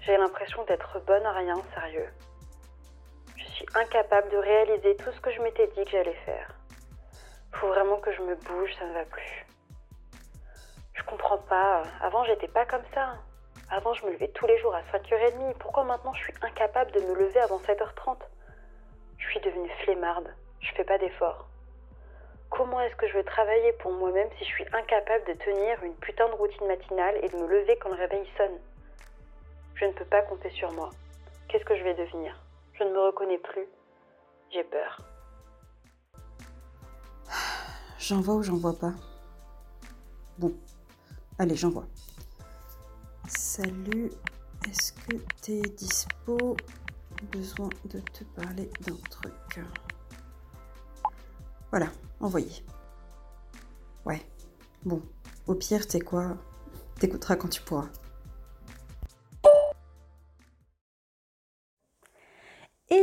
J'ai l'impression d'être bonne à rien, sérieux. Je suis incapable de réaliser tout ce que je m'étais dit que j'allais faire. Faut vraiment que je me bouge, ça ne va plus. Je comprends pas. Avant, j'étais pas comme ça. Avant, je me levais tous les jours à 5h30. Pourquoi maintenant je suis incapable de me lever avant 7h30 Je suis devenue flemmarde. Je fais pas d'efforts. Comment est-ce que je veux travailler pour moi-même si je suis incapable de tenir une putain de routine matinale et de me lever quand le réveil sonne? Je ne peux pas compter sur moi. Qu'est-ce que je vais devenir? Je ne me reconnais plus. J'ai peur. J'en vois ou j'en vois pas? Bon, allez, j'en vois. Salut, est-ce que t'es dispo? Besoin de te parler d'un truc. Voilà, envoyé. Ouais, bon, au pire, t'es quoi? T'écouteras quand tu pourras.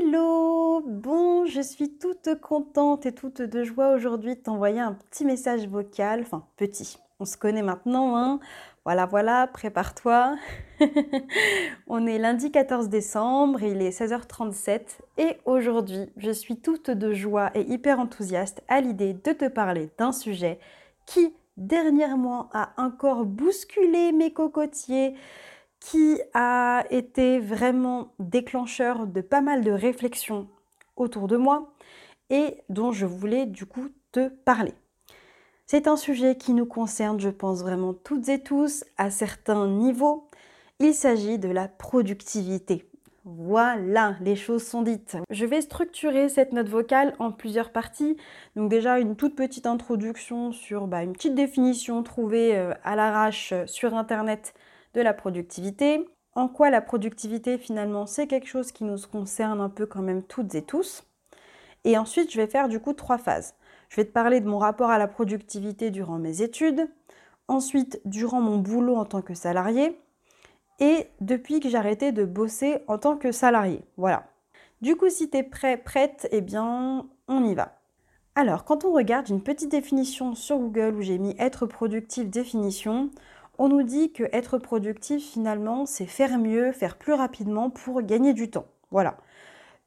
Hello Bon, je suis toute contente et toute de joie aujourd'hui de t'envoyer un petit message vocal, enfin petit, on se connaît maintenant, hein. Voilà, voilà, prépare-toi. on est lundi 14 décembre, il est 16h37 et aujourd'hui, je suis toute de joie et hyper enthousiaste à l'idée de te parler d'un sujet qui dernièrement a encore bousculé mes cocotiers, qui a été vraiment déclencheur de pas mal de réflexions autour de moi et dont je voulais du coup te parler. C'est un sujet qui nous concerne, je pense vraiment toutes et tous, à certains niveaux. Il s'agit de la productivité. Voilà, les choses sont dites. Je vais structurer cette note vocale en plusieurs parties. Donc déjà une toute petite introduction sur bah, une petite définition trouvée euh, à l'arrache sur Internet de la productivité. En quoi la productivité finalement c'est quelque chose qui nous concerne un peu quand même toutes et tous? Et ensuite je vais faire du coup trois phases. Je vais te parler de mon rapport à la productivité durant mes études, ensuite durant mon boulot en tant que salarié et depuis que j'ai arrêté de bosser en tant que salarié. Voilà. Du coup, si tu es prêt, prête, eh bien, on y va. Alors, quand on regarde une petite définition sur Google où j'ai mis être productif définition, on nous dit que être productif finalement, c'est faire mieux, faire plus rapidement pour gagner du temps. Voilà.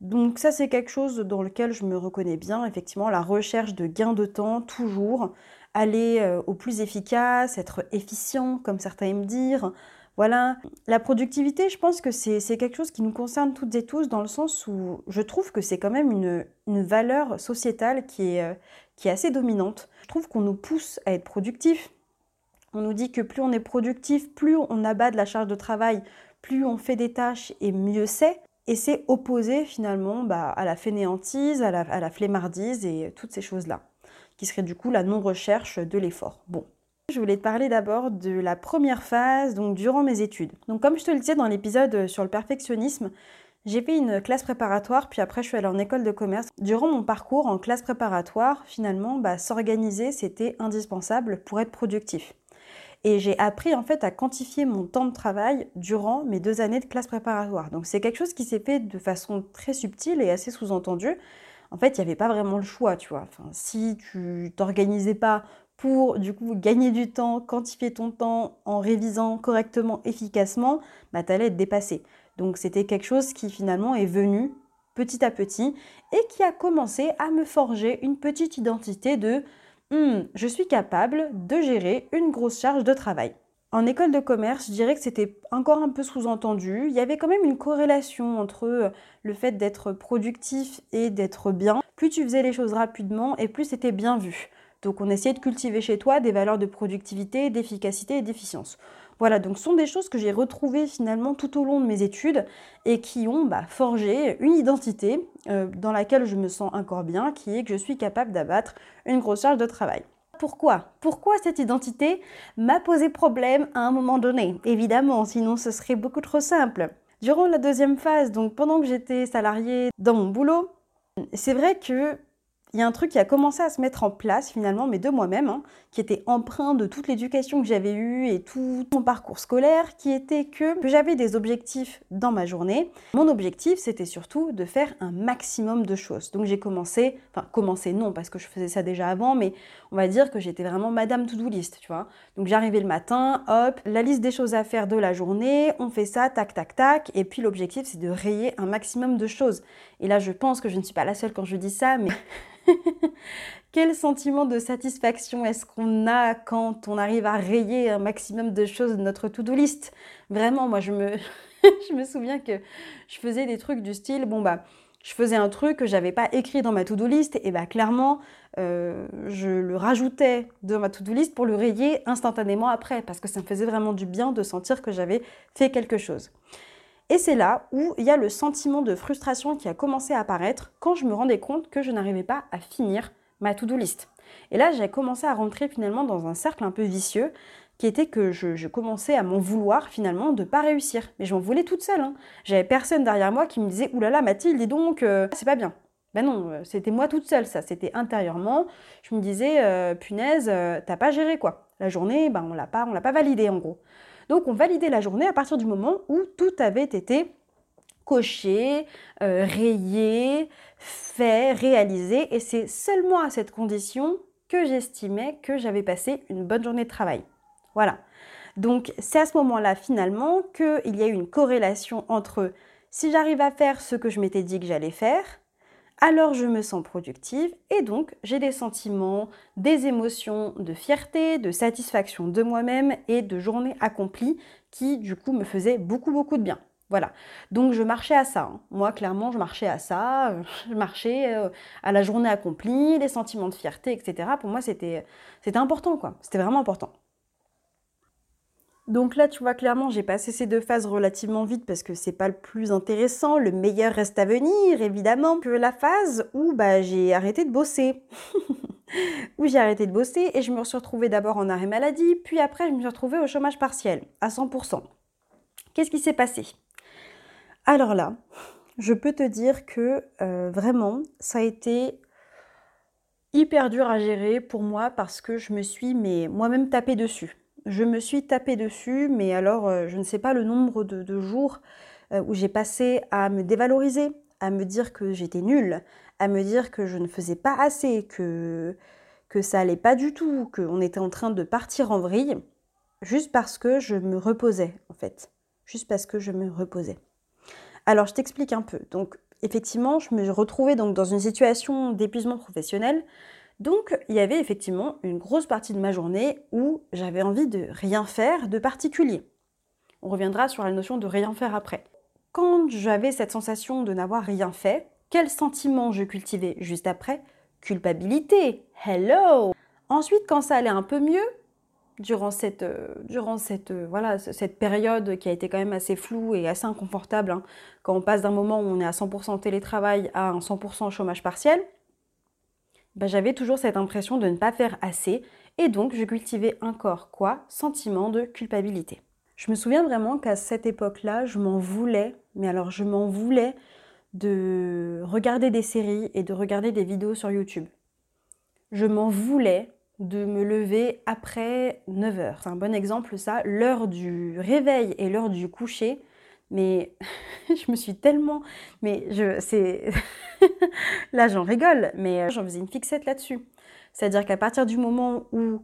Donc ça c'est quelque chose dans lequel je me reconnais bien, effectivement, la recherche de gain de temps, toujours, aller euh, au plus efficace, être efficient, comme certains aiment dire. Voilà, la productivité, je pense que c'est quelque chose qui nous concerne toutes et tous dans le sens où je trouve que c'est quand même une, valeur sociétale qui est, euh, qui est assez dominante. Je trouve qu'on nous pousse à être productif. On nous dit que plus on est productif, plus on abat de la charge de travail, plus on fait des tâches et mieux c'est. Et c'est opposé finalement bah, à la fainéantise, à la, flemmardise et toutes ces choses-là, qui serait du coup la non-recherche de l'effort. Bon, je voulais te parler d'abord de la première phase, donc durant mes études. Donc comme je te le disais dans l'épisode sur le perfectionnisme, j'ai fait une classe préparatoire, puis après je suis allée en école de commerce. Durant mon parcours en classe préparatoire, finalement, bah, s'organiser, c'était indispensable pour être productif. Et j'ai appris en fait à quantifier mon temps de travail durant mes deux années de classe préparatoire. Donc c'est quelque chose qui s'est fait de façon très subtile et assez sous-entendue. En fait, il n'y avait pas vraiment le choix, tu vois. Si tu t'organisais pas pour du coup gagner du temps, quantifier ton temps en révisant correctement, efficacement, bah, tu allais être dépassé. Donc c'était quelque chose qui finalement est venu petit à petit et qui a commencé à me forger une petite identité de Hmm, je suis capable de gérer une grosse charge de travail. En école de commerce, je dirais que c'était encore un peu sous-entendu. Il y avait quand même une corrélation entre euh, le fait d'être productif et d'être bien. Plus tu faisais les choses rapidement et plus c'était bien vu. Donc on essayait de cultiver chez toi des valeurs de productivité, d'efficacité et d'efficience. Voilà, donc ce sont des choses que j'ai retrouvées finalement tout au long de mes études et qui ont bah, forgé une identité euh, dans laquelle je me sens encore bien, qui est que je suis capable d'abattre une grosse charge de travail. pourquoi? Pourquoi cette identité m'a posé problème à un moment donné? Évidemment, sinon ce serait beaucoup trop simple. Durant la deuxième phase, donc pendant que j'étais salariée dans mon boulot, c'est vrai que il y a un truc qui a commencé à se mettre en place finalement, mais de moi-même, hein, qui était empreint de toute l'éducation que j'avais eue et tout mon parcours scolaire, qui était que, j'avais des objectifs dans ma journée. Mon objectif, c'était surtout de faire un maximum de choses. Donc j'ai commencé, enfin commencé non, parce que je faisais ça déjà avant, mais on va dire que j'étais vraiment Madame To-Do List, tu vois. Donc j'arrivais le matin, hop, la liste des choses à faire de la journée, on fait ça, tac, tac, tac, et puis l'objectif, c'est de rayer un maximum de choses. Et là, je pense que je ne suis pas la seule quand je dis ça, mais Quel sentiment de satisfaction est-ce qu'on a quand on arrive à rayer un maximum de choses de notre to-do list? Vraiment, moi, je me, souviens que je faisais des trucs du style, bon bah, je faisais un truc que j'avais pas écrit dans ma to-do list, et bah clairement, euh, je le rajoutais dans ma to-do list pour le rayer instantanément après, parce que ça me faisait vraiment du bien de sentir que j'avais fait quelque chose. Et c'est là où il y a le sentiment de frustration qui a commencé à apparaître quand je me rendais compte que je n'arrivais pas à finir ma to-do list. Et là, j'ai commencé à rentrer finalement dans un cercle un peu vicieux qui était que je, commençais à m'en vouloir finalement de pas réussir. Mais je m'en voulais toute seule. Hein. J'avais personne derrière moi qui me disait Oulala, là là, Mathilde, dis donc, euh, c'est pas bien. Ben non, euh, c'était moi toute seule, ça. C'était intérieurement. Je me disais, euh, punaise, t'as pas géré quoi. La journée, ben on l'a pas, on l'a pas validée en gros. Donc on validait la journée à partir du moment où tout avait été coché, euh, rayé, fait, réalisé. Et c'est seulement à cette condition que j'estimais que j'avais passé une bonne journée de travail. Voilà. Donc c'est à ce moment-là finalement qu'il y a eu une corrélation entre si j'arrive à faire ce que je m'étais dit que j'allais faire, alors je me sens productive et donc j'ai des sentiments, des émotions de fierté, de satisfaction de moi-même et de journée accomplie qui du coup me faisaient beaucoup beaucoup de bien. Voilà. Donc je marchais à ça. Hein. Moi clairement je marchais à ça. Je marchais euh, à la journée accomplie, les sentiments de fierté, etc. Pour moi c'était important quoi. C'était vraiment important. Donc là, tu vois clairement, j'ai passé ces deux phases relativement vite parce que c'est pas le plus intéressant. Le meilleur reste à venir, évidemment, que la phase où bah, j'ai arrêté de bosser. où j'ai arrêté de bosser et je me suis retrouvée d'abord en arrêt maladie, puis après je me suis retrouvée au chômage partiel à 100%. Qu'est-ce qui s'est passé? Alors là, je peux te dire que euh, vraiment, ça a été hyper dur à gérer pour moi parce que je me suis moi-même tapé dessus je me suis tapé dessus, mais alors euh, je ne sais pas le nombre de, jours euh, où j'ai passé à me dévaloriser, à me dire que j'étais nulle, à me dire que je ne faisais pas assez, que, que ça allait pas du tout, qu'on était en train de partir en vrille, juste parce que je me reposais en fait, juste parce que je me reposais. Alors je t'explique un peu. Donc effectivement, je me retrouvais donc dans une situation d'épuisement professionnel donc il y avait effectivement une grosse partie de ma journée où j'avais envie de rien faire de particulier. On reviendra sur la notion de rien faire après. Quand j'avais cette sensation de n'avoir rien fait, quel sentiment je cultivais juste après? Culpabilité. Hello Ensuite, quand ça allait un peu mieux, durant cette, euh, durant cette, euh, voilà, cette période qui a été quand même assez floue et assez inconfortable, hein, quand on passe d'un moment où on est à 100% télétravail à un 100% chômage partiel, bah, j'avais toujours cette impression de ne pas faire assez et donc je cultivais encore quoi? Sentiment de culpabilité. Je me souviens vraiment qu'à cette époque-là, je m'en voulais, mais alors je m'en voulais de regarder des séries et de regarder des vidéos sur YouTube. Je m'en voulais de me lever après 9 heures. C'est un bon exemple ça, l'heure du réveil et l'heure du coucher mais je me suis tellement. Mais je. C'est. Là, j'en rigole, mais euh, j'en faisais une fixette là-dessus. C'est-à-dire qu'à partir du moment où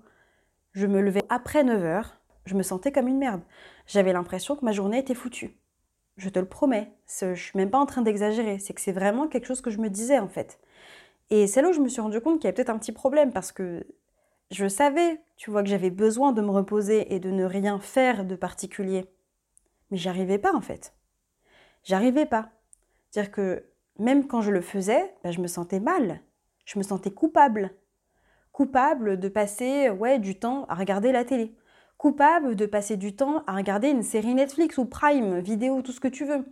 je me levais après 9 heures, je me sentais comme une merde. J'avais l'impression que ma journée était foutue. Je te le promets. Je suis même pas en train d'exagérer. C'est que c'est vraiment quelque chose que je me disais en fait. Et c'est là où je me suis rendu compte qu'il y avait peut-être un petit problème parce que je savais, tu vois, que j'avais besoin de me reposer et de ne rien faire de particulier. Mais j'arrivais pas en fait. J'arrivais pas. C'est-à-dire que même quand je le faisais, ben, je me sentais mal. Je me sentais coupable. Coupable de passer ouais, du temps à regarder la télé. Coupable de passer du temps à regarder une série Netflix ou Prime, vidéo, tout ce que tu veux.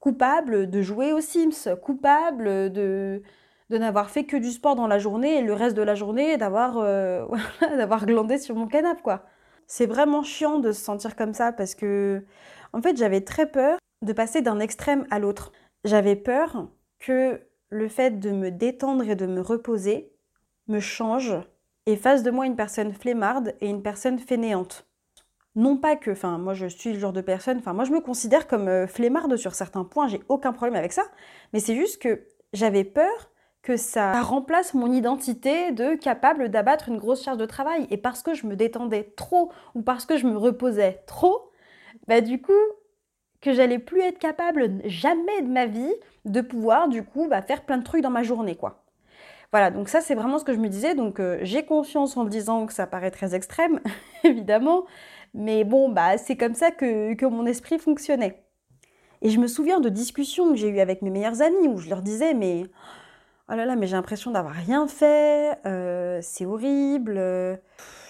Coupable de jouer aux Sims. Coupable de, n'avoir fait que du sport dans la journée et le reste de la journée d'avoir euh, d'avoir glandé sur mon canapé quoi. C'est vraiment chiant de se sentir comme ça parce que en fait, j'avais très peur de passer d'un extrême à l'autre. J'avais peur que le fait de me détendre et de me reposer me change et fasse de moi une personne flemmarde et une personne fainéante. Non pas que, enfin, moi je suis le genre de personne, enfin, moi je me considère comme euh, sur certains points, j'ai aucun problème avec ça, mais c'est juste que j'avais peur que ça remplace mon identité de capable d'abattre une grosse charge de travail. Et parce que je me détendais trop ou parce que je me reposais trop, bah du coup, que j'allais plus être capable jamais de ma vie de pouvoir du coup bah, faire plein de trucs dans ma journée quoi. Voilà, donc ça c'est vraiment ce que je me disais. Donc euh, j'ai conscience en le disant que ça paraît très extrême, évidemment, mais bon bah c'est comme ça que, mon esprit fonctionnait. Et je me souviens de discussions que j'ai eues avec mes meilleurs amis où je leur disais mais là là mais j'ai l'impression d'avoir rien fait, euh, c'est horrible, euh,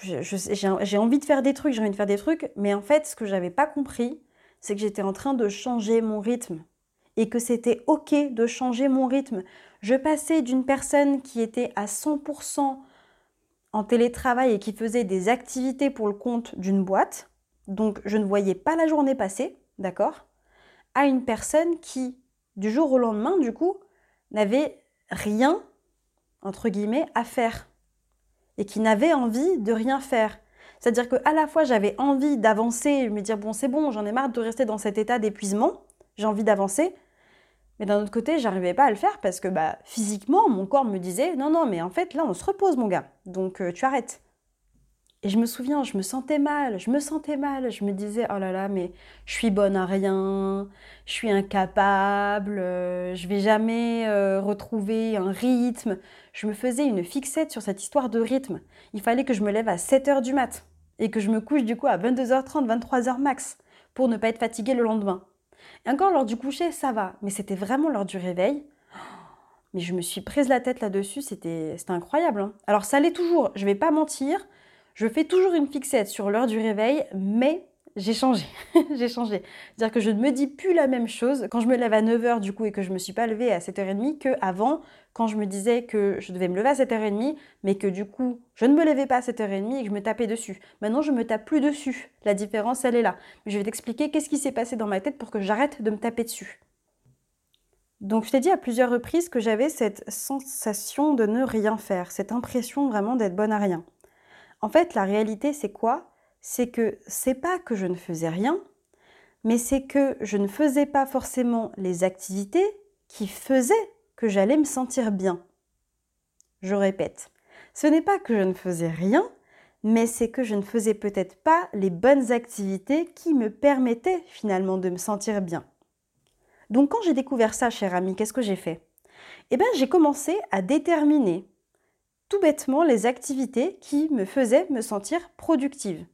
j'ai envie de faire des trucs, j'ai envie de faire des trucs, mais en fait ce que j'avais pas compris c'est que j'étais en train de changer mon rythme et que c'était OK de changer mon rythme. Je passais d'une personne qui était à 100% en télétravail et qui faisait des activités pour le compte d'une boîte, donc je ne voyais pas la journée passer, d'accord, à une personne qui, du jour au lendemain, du coup, n'avait rien, entre guillemets, à faire et qui n'avait envie de rien faire. C'est-à-dire qu'à la fois j'avais envie d'avancer me dire bon c'est bon, j'en ai marre de rester dans cet état d'épuisement, j'ai envie d'avancer, mais d'un autre côté j'arrivais pas à le faire parce que bah, physiquement mon corps me disait non non mais en fait là on se repose mon gars, donc euh, tu arrêtes. Et je me souviens, je me sentais mal, je me sentais mal, je me disais oh là là mais je suis bonne à rien, je suis incapable, euh, je vais jamais euh, retrouver un rythme. Je me faisais une fixette sur cette histoire de rythme. Il fallait que je me lève à 7 heures du mat et que je me couche du coup à 22h30, 23h max pour ne pas être fatiguée le lendemain. Et encore lors du coucher, ça va, mais c'était vraiment lors du réveil. Mais je me suis prise la tête là-dessus, c'était incroyable. Hein. Alors ça l'est toujours, je vais pas mentir, je fais toujours une fixette sur l'heure du réveil, mais j'ai changé. j'ai changé. C'est-à-dire que je ne me dis plus la même chose quand je me lève à 9h du coup et que je ne me suis pas levée à 7h30 qu'avant quand je me disais que je devais me lever à 7h30 mais que du coup je ne me levais pas à 7h30 et que je me tapais dessus. Maintenant je me tape plus dessus. La différence elle est là. je vais t'expliquer qu'est-ce qui s'est passé dans ma tête pour que j'arrête de me taper dessus. Donc je t'ai dit à plusieurs reprises que j'avais cette sensation de ne rien faire, cette impression vraiment d'être bonne à rien. En fait la réalité c'est quoi? C'est que c'est pas que je ne faisais rien, mais c'est que je ne faisais pas forcément les activités qui faisaient que j'allais me sentir bien. Je répète, ce n'est pas que je ne faisais rien, mais c'est que je ne faisais peut-être pas les bonnes activités qui me permettaient finalement de me sentir bien. Donc quand j'ai découvert ça, cher ami, qu'est-ce que j'ai fait? Eh bien, j'ai commencé à déterminer tout bêtement les activités qui me faisaient me sentir productive.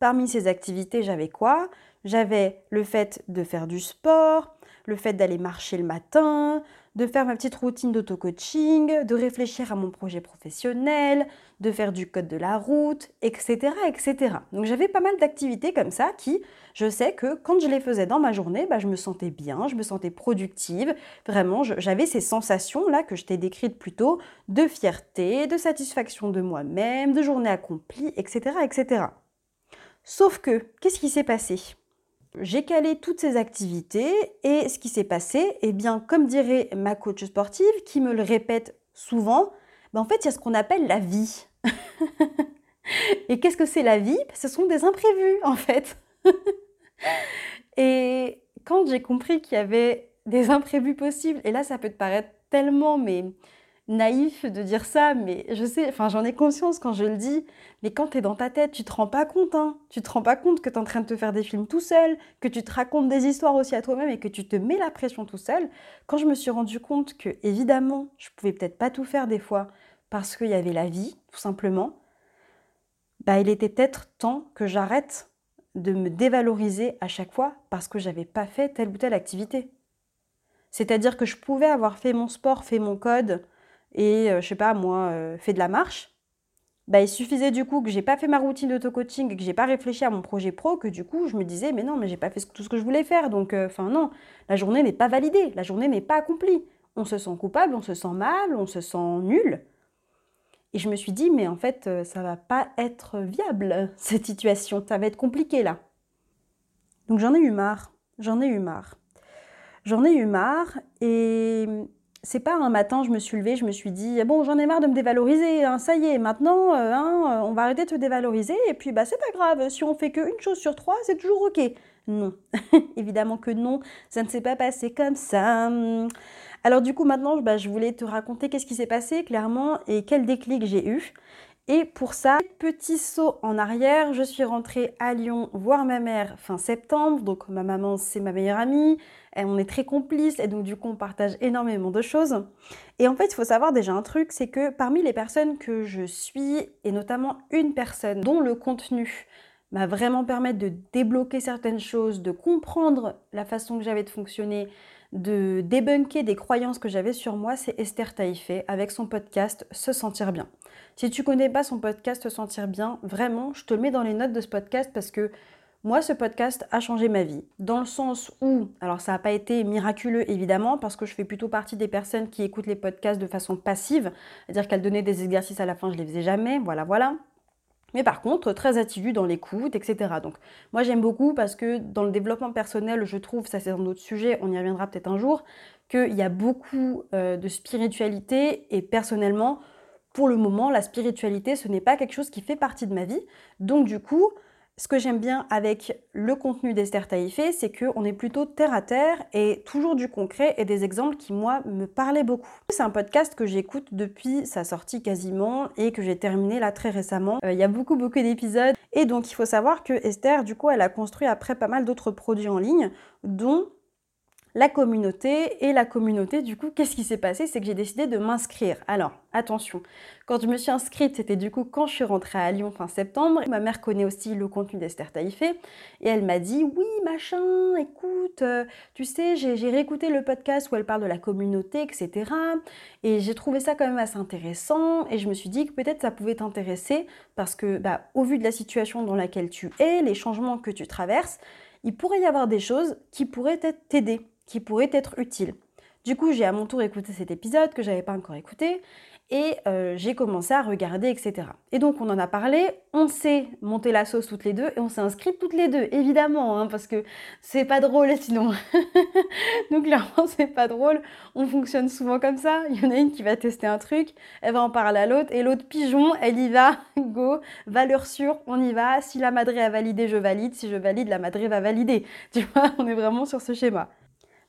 Parmi ces activités, j'avais quoi? J'avais le fait de faire du sport, le fait d'aller marcher le matin, de faire ma petite routine d'auto-coaching, de réfléchir à mon projet professionnel, de faire du code de la route, etc. etc. Donc j'avais pas mal d'activités comme ça qui, je sais que quand je les faisais dans ma journée, bah, je me sentais bien, je me sentais productive. Vraiment, j'avais ces sensations-là que je t'ai décrites plus tôt, de fierté, de satisfaction de moi-même, de journée accomplie, etc. etc. Sauf que, qu'est-ce qui s'est passé? J'ai calé toutes ces activités et ce qui s'est passé, eh bien, comme dirait ma coach sportive, qui me le répète souvent, ben en fait, il y a ce qu'on appelle la vie. et qu'est-ce que c'est la vie? Ce sont des imprévus, en fait. et quand j'ai compris qu'il y avait des imprévus possibles, et là, ça peut te paraître tellement, mais naïf de dire ça, mais je sais, enfin j'en ai conscience quand je le dis, mais quand tu es dans ta tête, tu te rends pas compte, hein. Tu te rends pas compte que tu es en train de te faire des films tout seul, que tu te racontes des histoires aussi à toi-même et que tu te mets la pression tout seul. Quand je me suis rendu compte que, évidemment, je pouvais peut-être pas tout faire des fois parce qu'il y avait la vie, tout simplement, bah il était peut-être temps que j'arrête de me dévaloriser à chaque fois parce que j'avais pas fait telle ou telle activité. C'est-à-dire que je pouvais avoir fait mon sport, fait mon code, et euh, je sais pas moi, euh, fait de la marche, bah, il suffisait du coup que j'ai pas fait ma routine d'auto-coaching et que j'ai pas réfléchi à mon projet pro, que du coup je me disais mais non mais j'ai pas fait tout ce que je voulais faire donc euh, enfin non, la journée n'est pas validée, la journée n'est pas accomplie. on se sent coupable, on se sent mal, on se sent nul. Et je me suis dit, mais en fait, ça va pas être viable, cette situation. Ça va être compliqué là. Donc j'en ai eu marre. J'en ai eu marre. J'en ai eu marre et c'est pas un matin, je me suis levée, je me suis dit bon, j'en ai marre de me dévaloriser, hein, ça y est, maintenant, euh, hein, on va arrêter de te dévaloriser et puis bah c'est pas grave, si on fait qu'une chose sur trois, c'est toujours ok. Non, évidemment que non, ça ne s'est pas passé comme ça. Alors du coup maintenant, bah, je voulais te raconter qu'est-ce qui s'est passé clairement et quel déclic j'ai eu. Et pour ça, petit saut en arrière, je suis rentrée à Lyon voir ma mère fin septembre. Donc ma maman, c'est ma meilleure amie. On est très complices et donc du coup, on partage énormément de choses. Et en fait, il faut savoir déjà un truc, c'est que parmi les personnes que je suis, et notamment une personne dont le contenu m'a vraiment permis de débloquer certaines choses, de comprendre la façon que j'avais de fonctionner, de débunker des croyances que j'avais sur moi, c'est Esther Taïfé avec son podcast Se sentir bien. Si tu connais pas son podcast Se sentir bien, vraiment, je te le mets dans les notes de ce podcast parce que moi, ce podcast a changé ma vie. Dans le sens où, alors ça n'a pas été miraculeux évidemment, parce que je fais plutôt partie des personnes qui écoutent les podcasts de façon passive, c'est-à-dire qu'elles donnaient des exercices à la fin, je les faisais jamais, voilà, voilà. Mais par contre, très assidue dans l'écoute, etc. Donc moi j'aime beaucoup parce que dans le développement personnel, je trouve, ça c'est un autre sujet, on y reviendra peut-être un jour, qu'il y a beaucoup euh, de spiritualité et personnellement, pour le moment, la spiritualité, ce n'est pas quelque chose qui fait partie de ma vie. Donc du coup, ce que j'aime bien avec le contenu d'Esther Taïfé, c'est qu'on est plutôt terre à terre et toujours du concret et des exemples qui, moi, me parlaient beaucoup. C'est un podcast que j'écoute depuis sa sortie quasiment et que j'ai terminé là très récemment. Euh, il y a beaucoup, beaucoup d'épisodes. Et donc, il faut savoir que Esther, du coup, elle a construit après pas mal d'autres produits en ligne, dont la communauté. Et la communauté, du coup, qu'est-ce qui s'est passé? C'est que j'ai décidé de m'inscrire. Alors, attention, quand je me suis inscrite, c'était du coup quand je suis rentrée à Lyon fin septembre. Ma mère connaît aussi le contenu d'Esther Taïfé. Et elle m'a dit, oui, machin, écoute, euh, tu sais, j'ai réécouté le podcast où elle parle de la communauté, etc. Et j'ai trouvé ça quand même assez intéressant. Et je me suis dit que peut-être ça pouvait t'intéresser parce que, bah, au vu de la situation dans laquelle tu es, les changements que tu traverses, il pourrait y avoir des choses qui pourraient t'aider qui pourrait être utile. Du coup, j'ai à mon tour écouté cet épisode que j'avais pas encore écouté et euh, j'ai commencé à regarder, etc. Et donc, on en a parlé, on s'est monté la sauce toutes les deux et on s'est inscrites toutes les deux, évidemment, hein, parce que c'est pas drôle sinon. donc, clairement, c'est pas drôle. On fonctionne souvent comme ça. Il y en a une qui va tester un truc, elle va en parler à l'autre et l'autre pigeon, elle y va, go, valeur sûre, on y va. Si la madré a validé, je valide. Si je valide, la madré va valider. Tu vois, on est vraiment sur ce schéma.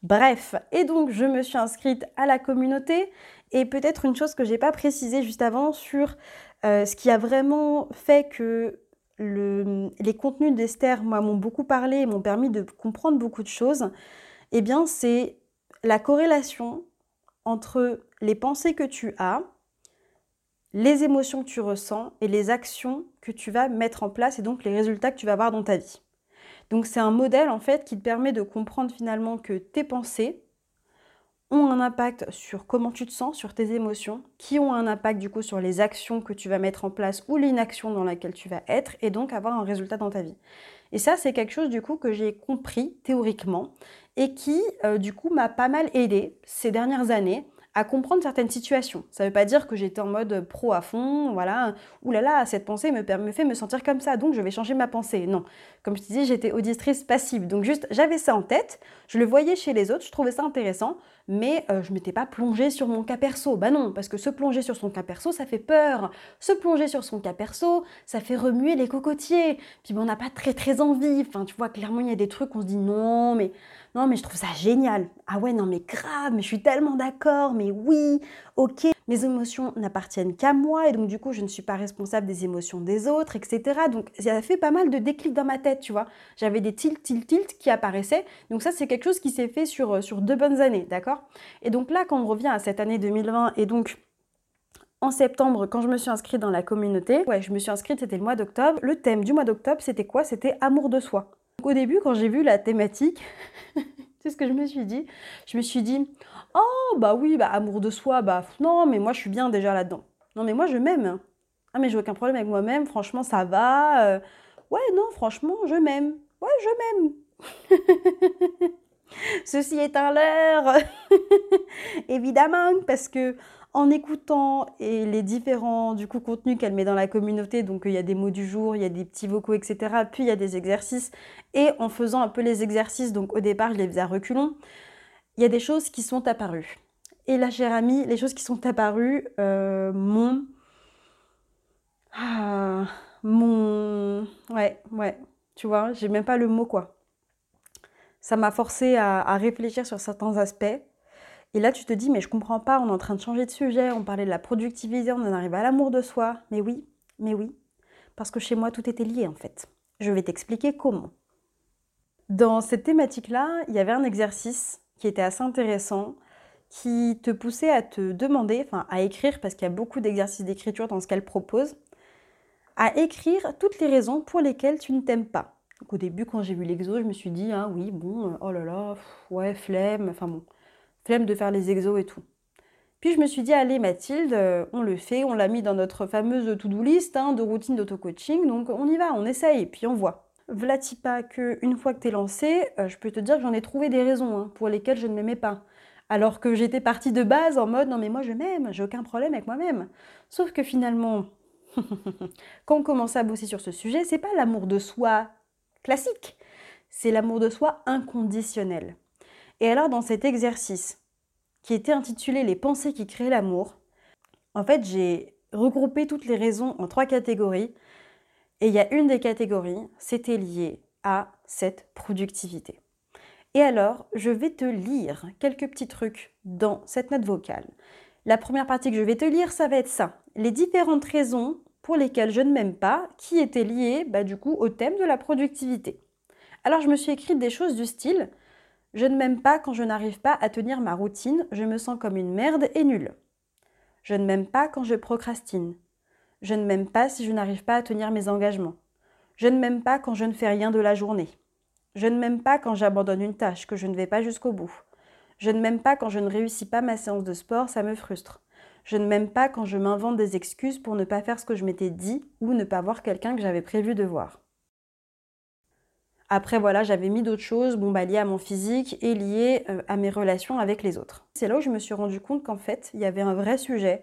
Bref, et donc je me suis inscrite à la communauté et peut-être une chose que j'ai pas précisée juste avant sur euh, ce qui a vraiment fait que les contenus d'Esther m'ont beaucoup parlé et m'ont permis de comprendre beaucoup de choses, eh bien c'est la corrélation entre les pensées que tu as, les émotions que tu ressens et les actions que tu vas mettre en place et donc les résultats que tu vas avoir dans ta vie. Donc c'est un modèle en fait qui te permet de comprendre finalement que tes pensées ont un impact sur comment tu te sens, sur tes émotions, qui ont un impact du coup sur les actions que tu vas mettre en place ou l'inaction dans laquelle tu vas être et donc avoir un résultat dans ta vie. Et ça c'est quelque chose du coup que j'ai compris théoriquement et qui euh, du coup m'a pas mal aidé ces dernières années à comprendre certaines situations. Ça ne veut pas dire que j'étais en mode pro à fond, voilà, oulala, là là, cette pensée me, fait me sentir comme ça, donc je vais changer ma pensée. Non, comme je te disais, j'étais auditrice passive, donc juste j'avais ça en tête, je le voyais chez les autres, je trouvais ça intéressant, mais euh, je m'étais pas plongée sur mon cas perso. Bah non, parce que se plonger sur son cas perso, ça fait peur. Se plonger sur son cas perso, ça fait remuer les cocotiers. Puis bon, on n'a pas très très envie. Enfin, tu vois, clairement, il y a des trucs, on se dit non, mais non, mais je trouve ça génial. Ah ouais, non, mais grave, mais je suis tellement d'accord, mais oui, ok. Mes émotions n'appartiennent qu'à moi et donc du coup, je ne suis pas responsable des émotions des autres, etc. Donc, ça a fait pas mal de déclics dans ma tête, tu vois. J'avais des tilt, tilt, tilt qui apparaissaient. Donc ça, c'est quelque chose qui s'est fait sur, sur deux bonnes années, d'accord? Et donc là, quand on revient à cette année 2020 et donc en septembre, quand je me suis inscrite dans la communauté, ouais, je me suis inscrite, c'était le mois d'octobre. Le thème du mois d'octobre, c'était quoi? C'était amour de soi au début, quand j'ai vu la thématique, c'est ce que je me suis dit. Je me suis dit, oh bah oui, bah amour de soi, bah non, mais moi je suis bien déjà là-dedans. Non, mais moi je m'aime. Ah, mais j'ai aucun problème avec moi-même, franchement ça va. Euh. ouais, non, franchement, je m'aime. Ouais, je m'aime. Ceci est un leurre Évidemment, parce que en écoutant et les différents du coup contenus qu'elle met dans la communauté, donc il y a des mots du jour, il y a des petits vocaux, etc. Puis il y a des exercices. Et en faisant un peu les exercices, donc au départ je les faisais à reculons, il y a des choses qui sont apparues. Et là, cher ami, les choses qui sont apparues euh, m'ont... Ah, mon... Ouais, ouais. Tu vois, j'ai même pas le mot quoi. Ça m'a forcé à, à réfléchir sur certains aspects et là, tu te dis, mais je comprends pas, on est en train de changer de sujet, on parlait de la productivité, on en arrive à l'amour de soi. Mais oui, mais oui, parce que chez moi, tout était lié en fait. Je vais t'expliquer comment. Dans cette thématique-là, il y avait un exercice qui était assez intéressant, qui te poussait à te demander, enfin à écrire, parce qu'il y a beaucoup d'exercices d'écriture dans ce qu'elle propose, à écrire toutes les raisons pour lesquelles tu ne t'aimes pas. Donc, au début, quand j'ai vu l'exo, je me suis dit, ah oui, bon, oh là là, ouais, flemme, enfin bon, flemme de faire les exos et tout. Puis je me suis dit, allez Mathilde, euh, on le fait, on l'a mis dans notre fameuse to-do list hein, de routine d'auto-coaching, donc on y va, on essaye, puis on voit. Vlati pas que une fois que t'es lancé, euh, je peux te dire que j'en ai trouvé des raisons hein, pour lesquelles je ne m'aimais pas. Alors que j'étais partie de base en mode non mais moi je m'aime, j'ai aucun problème avec moi-même. Sauf que finalement, quand on commence à bosser sur ce sujet, c'est pas l'amour de soi classique, c'est l'amour de soi inconditionnel. Et alors dans cet exercice qui était intitulé Les pensées qui créent l'amour, en fait j'ai regroupé toutes les raisons en trois catégories. Et il y a une des catégories, c'était lié à cette productivité. Et alors, je vais te lire quelques petits trucs dans cette note vocale. La première partie que je vais te lire, ça va être ça. Les différentes raisons pour lesquelles je ne m'aime pas, qui étaient liées bah, du coup au thème de la productivité. Alors je me suis écrite des choses du style je ne m'aime pas quand je n'arrive pas à tenir ma routine, je me sens comme une merde et nulle. Je ne m'aime pas quand je procrastine. Je ne m'aime pas si je n'arrive pas à tenir mes engagements. Je ne m'aime pas quand je ne fais rien de la journée. Je ne m'aime pas quand j'abandonne une tâche, que je ne vais pas jusqu'au bout. Je ne m'aime pas quand je ne réussis pas ma séance de sport, ça me frustre. Je ne m'aime pas quand je m'invente des excuses pour ne pas faire ce que je m'étais dit ou ne pas voir quelqu'un que j'avais prévu de voir. Après, voilà, j'avais mis d'autres choses, bon, bah, liées à mon physique et liées euh, à mes relations avec les autres. C'est là où je me suis rendu compte qu'en fait, il y avait un vrai sujet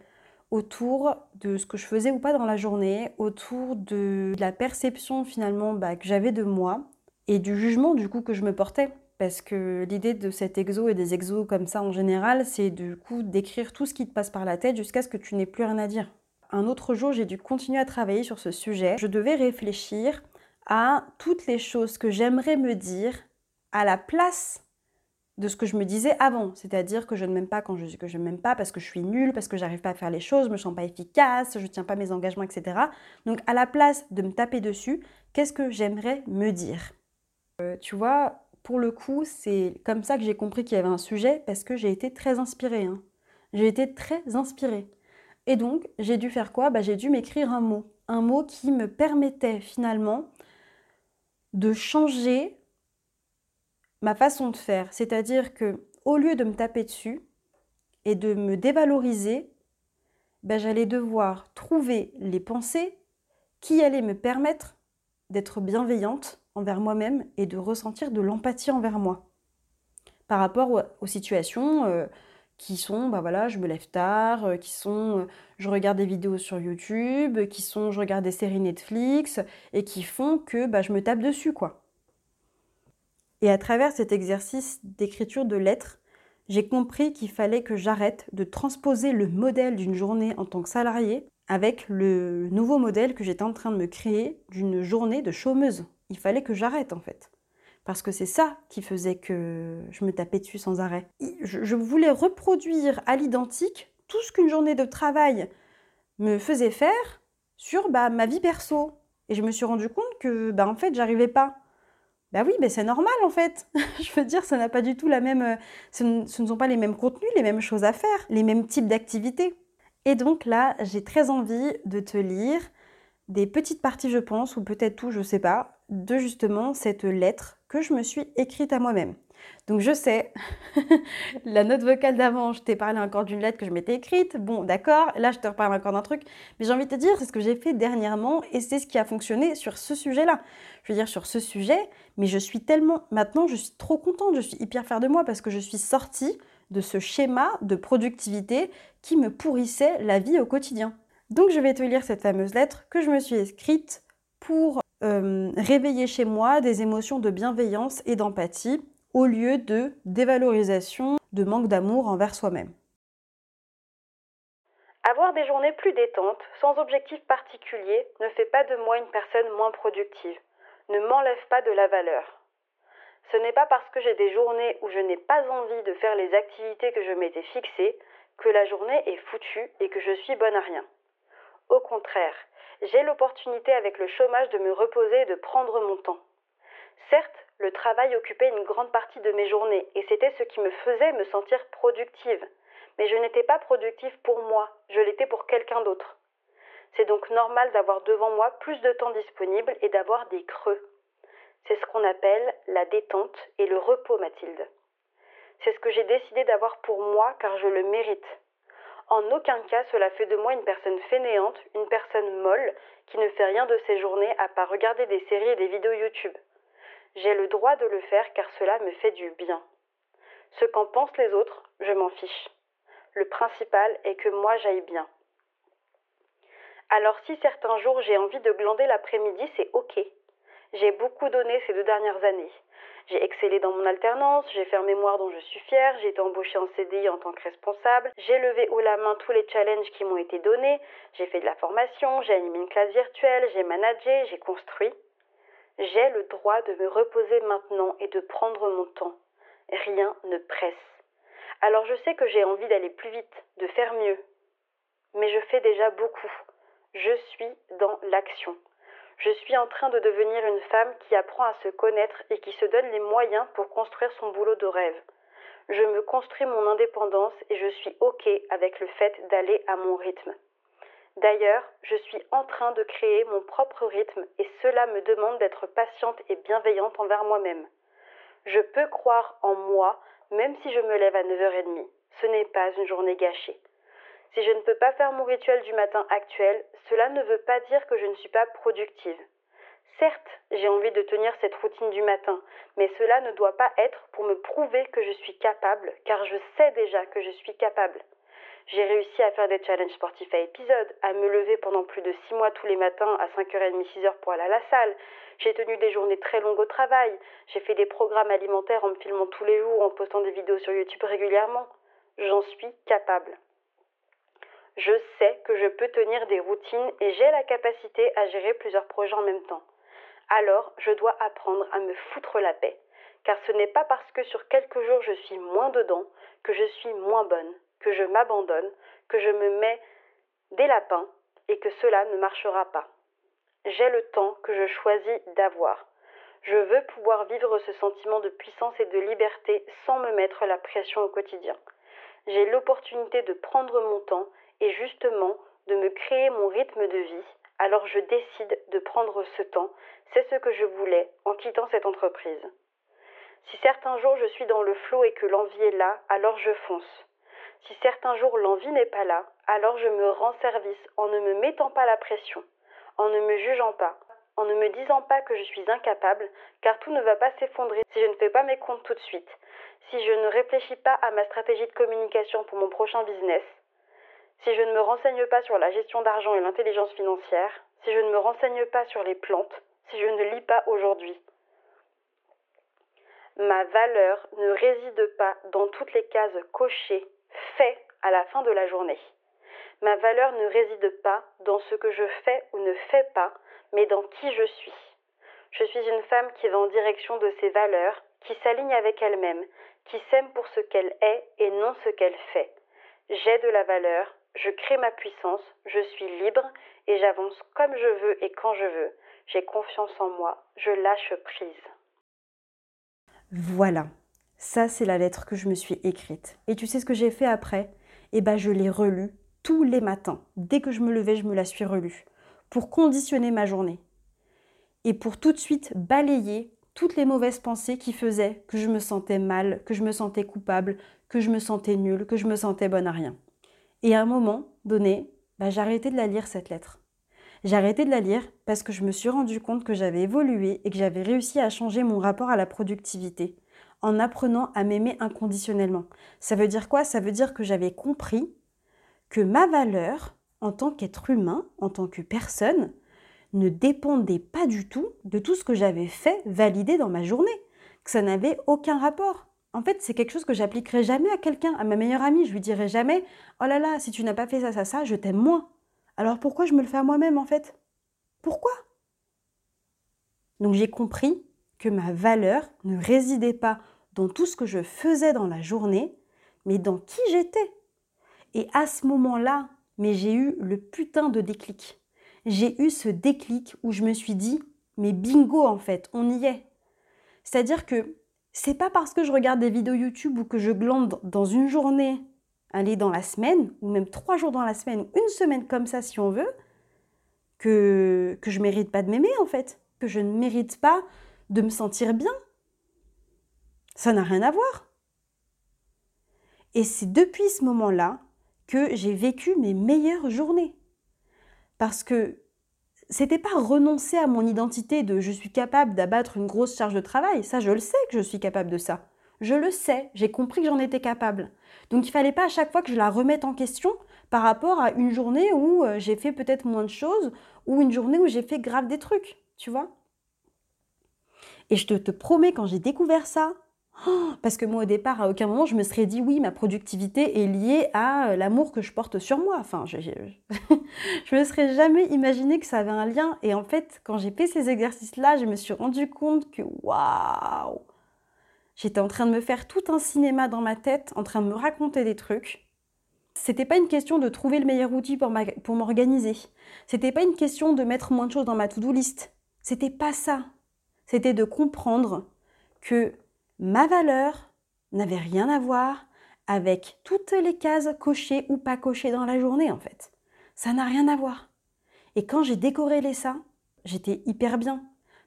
autour de ce que je faisais ou pas dans la journée, autour de la perception finalement bah, que j'avais de moi et du jugement du coup que je me portais. Parce que l'idée de cet exo et des exos comme ça en général, c'est du coup d'écrire tout ce qui te passe par la tête jusqu'à ce que tu n'aies plus rien à dire. Un autre jour, j'ai dû continuer à travailler sur ce sujet. Je devais réfléchir à toutes les choses que j'aimerais me dire à la place de ce que je me disais avant, c'est-à-dire que je ne m'aime pas quand je que je ne pas parce que je suis nulle, parce que j'arrive pas à faire les choses, je me sens pas efficace, je tiens pas mes engagements, etc. Donc à la place de me taper dessus, qu'est-ce que j'aimerais me dire? Euh, Tu vois, pour le coup, c'est comme ça que j'ai compris qu'il y avait un sujet parce que j'ai été très inspirée. Hein. J'ai été très inspirée. Et donc, j'ai dû faire quoi? Bah, J'ai dû m'écrire un mot. Un mot qui me permettait finalement de changer ma façon de faire. C'est-à-dire que au lieu de me taper dessus et de me dévaloriser, ben, j'allais devoir trouver les pensées qui allaient me permettre d'être bienveillante envers moi-même et de ressentir de l'empathie envers moi par rapport aux situations euh, qui sont, bah voilà, je me lève tard, euh, qui sont, euh, je regarde des vidéos sur YouTube, qui sont, je regarde des séries Netflix, et qui font que bah, je me tape dessus, quoi. Et à travers cet exercice d'écriture de lettres, j'ai compris qu'il fallait que j'arrête de transposer le modèle d'une journée en tant que salarié avec le nouveau modèle que j'étais en train de me créer d'une journée de chômeuse. Il fallait que j'arrête en fait parce que c'est ça qui faisait que je me tapais dessus sans arrêt. Je, voulais reproduire à l'identique tout ce qu'une journée de travail me faisait faire sur bah, ma vie perso. Et je me suis rendu compte que, bah, en fait, j'arrivais pas. Bah oui, mais c'est normal en fait. je veux dire, ça n'a pas du tout la même. Euh, ce ne, ce ne sont pas les mêmes contenus, les mêmes choses à faire, les mêmes types d'activités. Et donc là, j'ai très envie de te lire des petites parties, je pense, ou peut-être tout, je sais pas, de justement cette lettre que je me suis écrite à moi-même. Donc je sais, la note vocale d'avant, je t'ai parlé encore d'une lettre que je m'étais écrite. Bon, d'accord, là je te reparle encore d'un truc. Mais j'ai envie de te dire, c'est ce que j'ai fait dernièrement et c'est ce qui a fonctionné sur ce sujet-là. Je veux dire, sur ce sujet, mais je suis tellement... Maintenant, je suis trop contente, je suis hyper fière de moi parce que je suis sortie de ce schéma de productivité qui me pourrissait la vie au quotidien. Donc je vais te lire cette fameuse lettre que je me suis écrite pour euh, réveiller chez moi des émotions de bienveillance et d'empathie au lieu de dévalorisation, de manque d'amour envers soi-même. Avoir des journées plus détentes, sans objectif particulier, ne fait pas de moi une personne moins productive, ne m'enlève pas de la valeur. Ce n'est pas parce que j'ai des journées où je n'ai pas envie de faire les activités que je m'étais fixées que la journée est foutue et que je suis bonne à rien. Au contraire, j'ai l'opportunité avec le chômage de me reposer et de prendre mon temps. Certes, le travail occupait une grande partie de mes journées et c'était ce qui me faisait me sentir productive. Mais je n'étais pas productive pour moi, je l'étais pour quelqu'un d'autre. C'est donc normal d'avoir devant moi plus de temps disponible et d'avoir des creux. C'est ce qu'on appelle la détente et le repos, Mathilde. C'est ce que j'ai décidé d'avoir pour moi car je le mérite. En aucun cas cela fait de moi une personne fainéante, une personne molle, qui ne fait rien de ses journées à part regarder des séries et des vidéos YouTube. J'ai le droit de le faire car cela me fait du bien. Ce qu'en pensent les autres, je m'en fiche. Le principal est que moi j'aille bien. Alors si certains jours j'ai envie de glander l'après-midi, c'est ok. J'ai beaucoup donné ces deux dernières années. J'ai excellé dans mon alternance, j'ai fait un mémoire dont je suis fière, j'ai été embauchée en CDI en tant que responsable, j'ai levé haut la main tous les challenges qui m'ont été donnés, j'ai fait de la formation, j'ai animé une classe virtuelle, j'ai managé, j'ai construit. J'ai le droit de me reposer maintenant et de prendre mon temps. Rien ne presse. Alors je sais que j'ai envie d'aller plus vite, de faire mieux. Mais je fais déjà beaucoup. Je suis dans l'action. Je suis en train de devenir une femme qui apprend à se connaître et qui se donne les moyens pour construire son boulot de rêve. Je me construis mon indépendance et je suis OK avec le fait d'aller à mon rythme. D'ailleurs, je suis en train de créer mon propre rythme et cela me demande d'être patiente et bienveillante envers moi-même. Je peux croire en moi même si je me lève à 9h30. Ce n'est pas une journée gâchée. Si je ne peux pas faire mon rituel du matin actuel, cela ne veut pas dire que je ne suis pas productive. Certes, j'ai envie de tenir cette routine du matin, mais cela ne doit pas être pour me prouver que je suis capable, car je sais déjà que je suis capable. J'ai réussi à faire des challenges sportifs à épisodes, à me lever pendant plus de 6 mois tous les matins à 5h30, 6h pour aller à la salle. J'ai tenu des journées très longues au travail. J'ai fait des programmes alimentaires en me filmant tous les jours, en postant des vidéos sur YouTube régulièrement. J'en suis capable. Je sais que je peux tenir des routines et j'ai la capacité à gérer plusieurs projets en même temps. Alors, je dois apprendre à me foutre la paix. Car ce n'est pas parce que sur quelques jours je suis moins dedans que je suis moins bonne que je m'abandonne, que je me mets des lapins et que cela ne marchera pas. J'ai le temps que je choisis d'avoir. Je veux pouvoir vivre ce sentiment de puissance et de liberté sans me mettre la pression au quotidien. J'ai l'opportunité de prendre mon temps et justement de me créer mon rythme de vie, alors je décide de prendre ce temps. C'est ce que je voulais en quittant cette entreprise. Si certains jours je suis dans le flot et que l'envie est là, alors je fonce. Si certains jours l'envie n'est pas là, alors je me rends service en ne me mettant pas la pression, en ne me jugeant pas, en ne me disant pas que je suis incapable, car tout ne va pas s'effondrer si je ne fais pas mes comptes tout de suite, si je ne réfléchis pas à ma stratégie de communication pour mon prochain business, si je ne me renseigne pas sur la gestion d'argent et l'intelligence financière, si je ne me renseigne pas sur les plantes, si je ne lis pas aujourd'hui. Ma valeur ne réside pas dans toutes les cases cochées fait à la fin de la journée. Ma valeur ne réside pas dans ce que je fais ou ne fais pas, mais dans qui je suis. Je suis une femme qui va en direction de ses valeurs, qui s'aligne avec elle-même, qui s'aime pour ce qu'elle est et non ce qu'elle fait. J'ai de la valeur, je crée ma puissance, je suis libre et j'avance comme je veux et quand je veux. J'ai confiance en moi, je lâche prise. Voilà, ça, c'est la lettre que je me suis écrite. Et tu sais ce que j'ai fait après? Eh bien, je l'ai relue tous les matins. Dès que je me levais, je me la suis relue. Pour conditionner ma journée. Et pour tout de suite balayer toutes les mauvaises pensées qui faisaient que je me sentais mal, que je me sentais coupable, que je me sentais nulle, que je me sentais bonne à rien. Et à un moment donné, bah, j'ai de la lire, cette lettre. J'ai arrêté de la lire parce que je me suis rendu compte que j'avais évolué et que j'avais réussi à changer mon rapport à la productivité en apprenant à m'aimer inconditionnellement. Ça veut dire quoi? Ça veut dire que j'avais compris que ma valeur en tant qu'être humain, en tant que personne, ne dépendait pas du tout de tout ce que j'avais fait, validé dans ma journée, que ça n'avait aucun rapport. En fait, c'est quelque chose que j'appliquerai jamais à quelqu'un, à ma meilleure amie. Je lui dirai jamais Oh là là, si tu n'as pas fait ça, ça, ça, je t'aime moins. Alors pourquoi je me le fais à moi-même en fait? Pourquoi? Donc j'ai compris que ma valeur ne résidait pas dans tout ce que je faisais dans la journée, mais dans qui j'étais. Et à ce moment-là, mais j'ai eu le putain de déclic. J'ai eu ce déclic où je me suis dit, mais bingo en fait, on y est. C'est-à-dire que c'est pas parce que je regarde des vidéos YouTube ou que je glande dans une journée, aller dans la semaine, ou même trois jours dans la semaine, ou une semaine comme ça si on veut, que, que je mérite pas de m'aimer en fait, que je ne mérite pas de me sentir bien. Ça n'a rien à voir. Et c'est depuis ce moment-là que j'ai vécu mes meilleures journées. Parce que c'était pas renoncer à mon identité de je suis capable d'abattre une grosse charge de travail. Ça, je le sais que je suis capable de ça. Je le sais, j'ai compris que j'en étais capable. Donc il fallait pas à chaque fois que je la remette en question par rapport à une journée où euh, j'ai fait peut-être moins de choses ou une journée où j'ai fait grave des trucs, tu vois? Et je te, te promets, quand j'ai découvert ça, parce que moi, au départ, à aucun moment, je me serais dit oui, ma productivité est liée à euh, l'amour que je porte sur moi. Enfin, je, je, me serais jamais imaginé que ça avait un lien. Et en fait, quand j'ai fait ces exercices-là, je me suis rendu compte que waouh, j'étais en train de me faire tout un cinéma dans ma tête, en train de me raconter des trucs. C'était pas une question de trouver le meilleur outil pour, pour m'organiser. C'était pas une question de mettre moins de choses dans ma to-do list. C'était pas ça. C'était de comprendre que ma valeur n'avait rien à voir avec toutes les cases cochées ou pas cochées dans la journée en fait. Ça n'a rien à voir. Et quand j'ai décorrélé ça, j'étais hyper bien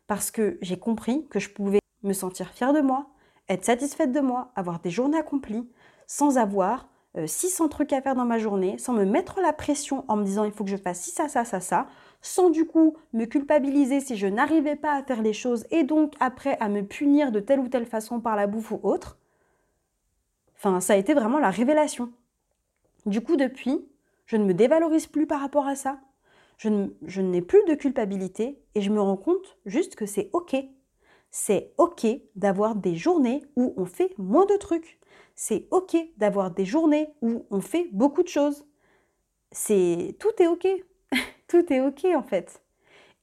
parce que j'ai compris que je pouvais me sentir fière de moi, être satisfaite de moi, avoir des journées accomplies sans avoir 600 euh, trucs à faire dans ma journée, sans me mettre la pression en me disant il faut que je fasse ci, ça, ça, ça, ça, sans du coup me culpabiliser si je n'arrivais pas à faire les choses et donc après à me punir de telle ou telle façon par la bouffe ou autre. Enfin, ça a été vraiment la révélation. Du coup, depuis, je ne me dévalorise plus par rapport à ça. Je, n'ai plus de culpabilité et je me rends compte juste que c'est OK. C'est OK d'avoir des journées où on fait moins de trucs. C'est OK d'avoir des journées où on fait beaucoup de choses. C'est tout est OK tout est ok en fait.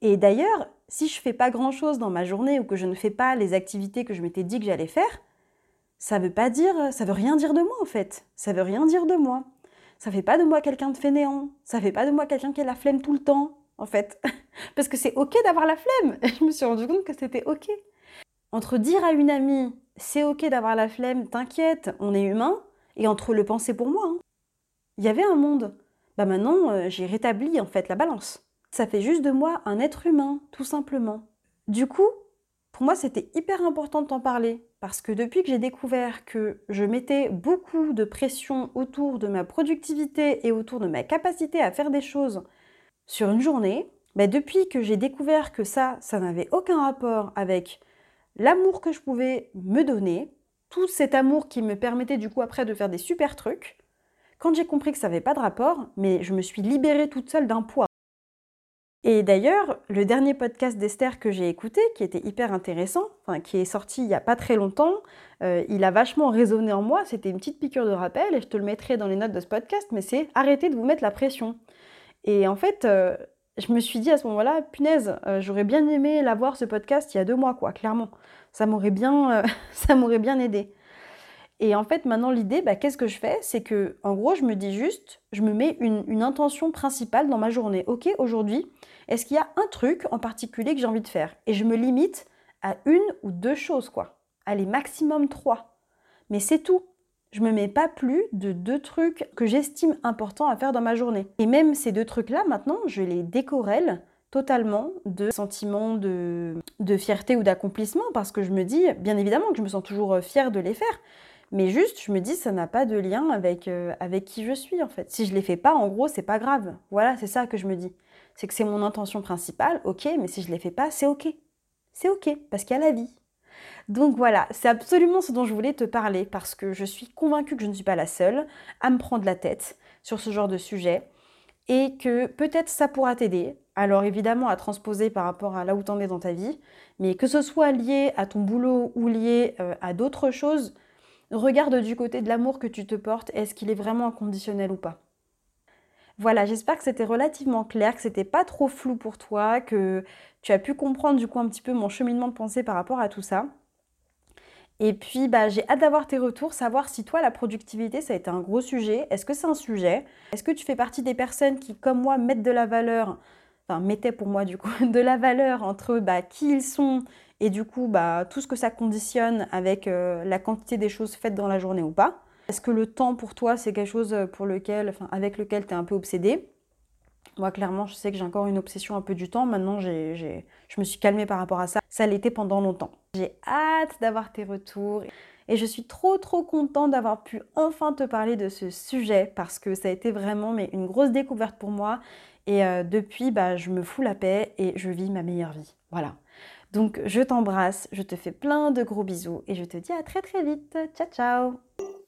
Et d'ailleurs, si je fais pas grand chose dans ma journée ou que je ne fais pas les activités que je m'étais dit que j'allais faire, ça veut pas dire, ça veut rien dire de moi en fait. Ça veut rien dire de moi. Ça fait pas de moi quelqu'un de fainéant. Ça fait pas de moi quelqu'un qui a la flemme tout le temps en fait. Parce que c'est ok d'avoir la flemme. Je me suis rendu compte que c'était ok. Entre dire à une amie, c'est ok d'avoir la flemme, t'inquiète, on est humain, et entre le penser pour moi. Hein. Il y avait un monde bah maintenant euh, j'ai rétabli en fait la balance. Ça fait juste de moi un être humain, tout simplement. Du coup, pour moi c'était hyper important de t'en parler, parce que depuis que j'ai découvert que je mettais beaucoup de pression autour de ma productivité et autour de ma capacité à faire des choses sur une journée, bah depuis que j'ai découvert que ça, ça n'avait aucun rapport avec l'amour que je pouvais me donner, tout cet amour qui me permettait du coup après de faire des super trucs, quand j'ai compris que ça n'avait pas de rapport, mais je me suis libérée toute seule d'un poids. Et d'ailleurs, le dernier podcast d'Esther que j'ai écouté, qui était hyper intéressant, enfin, qui est sorti il n'y a pas très longtemps, euh, il a vachement résonné en moi. C'était une petite piqûre de rappel, et je te le mettrai dans les notes de ce podcast, mais c'est arrêter de vous mettre la pression. Et en fait, euh, je me suis dit à ce moment-là, punaise, euh, j'aurais bien aimé l'avoir ce podcast il y a deux mois, quoi, clairement. Ça m'aurait bien, ça m'aurait bien aidé. Et en fait, maintenant, l'idée, bah, qu'est-ce que je fais? C'est que, en gros, je me dis juste, je me mets une, intention principale dans ma journée. Ok, aujourd'hui, est-ce qu'il y a un truc en particulier que j'ai envie de faire? Et je me limite à une ou deux choses, quoi. Allez, maximum trois. Mais c'est tout. Je me mets pas plus de deux trucs que j'estime importants à faire dans ma journée. Et même ces deux trucs-là, maintenant, je les décorelle totalement de sentiments de, de fierté ou d'accomplissement parce que je me dis, bien évidemment que je me sens toujours fière de les faire, mais juste, je me dis, ça n'a pas de lien avec, euh, avec qui je suis en fait. Si je les fais pas, en gros, c'est pas grave. Voilà, c'est ça que je me dis. C'est que c'est mon intention principale, ok, mais si je les fais pas, c'est ok. C'est ok, parce qu'il y a la vie. Donc voilà, c'est absolument ce dont je voulais te parler parce que je suis convaincue que je ne suis pas la seule à me prendre la tête sur ce genre de sujet et que peut-être ça pourra t'aider. Alors évidemment à transposer par rapport à là où tu en es dans ta vie, mais que ce soit lié à ton boulot ou lié euh, à d'autres choses, regarde du côté de l'amour que tu te portes, est-ce qu'il est vraiment inconditionnel ou pas? Voilà, j'espère que c'était relativement clair, que c'était pas trop flou pour toi, que tu as pu comprendre du coup un petit peu mon cheminement de pensée par rapport à tout ça. Et puis, bah, j'ai hâte d'avoir tes retours, savoir si toi, la productivité, ça a été un gros sujet. Est-ce que c'est un sujet? Est-ce que tu fais partie des personnes qui, comme moi, mettent de la valeur, enfin, mettaient pour moi du coup, de la valeur entre bah, qui ils sont et du coup, bah, tout ce que ça conditionne avec euh, la quantité des choses faites dans la journée ou pas Est-ce que le temps pour toi, c'est quelque chose pour lequel, enfin, avec lequel tu es un peu obsédé? Moi, clairement, je sais que j'ai encore une obsession un peu du temps. Maintenant, je me suis calmée par rapport à ça. Ça l'était pendant longtemps. J'ai hâte d'avoir tes retours. Et je suis trop trop contente d'avoir pu enfin te parler de ce sujet parce que ça a été vraiment mais, une grosse découverte pour moi. Et euh, depuis, bah, je me fous la paix et je vis ma meilleure vie. Voilà. Donc je t'embrasse, je te fais plein de gros bisous et je te dis à très très vite. Ciao ciao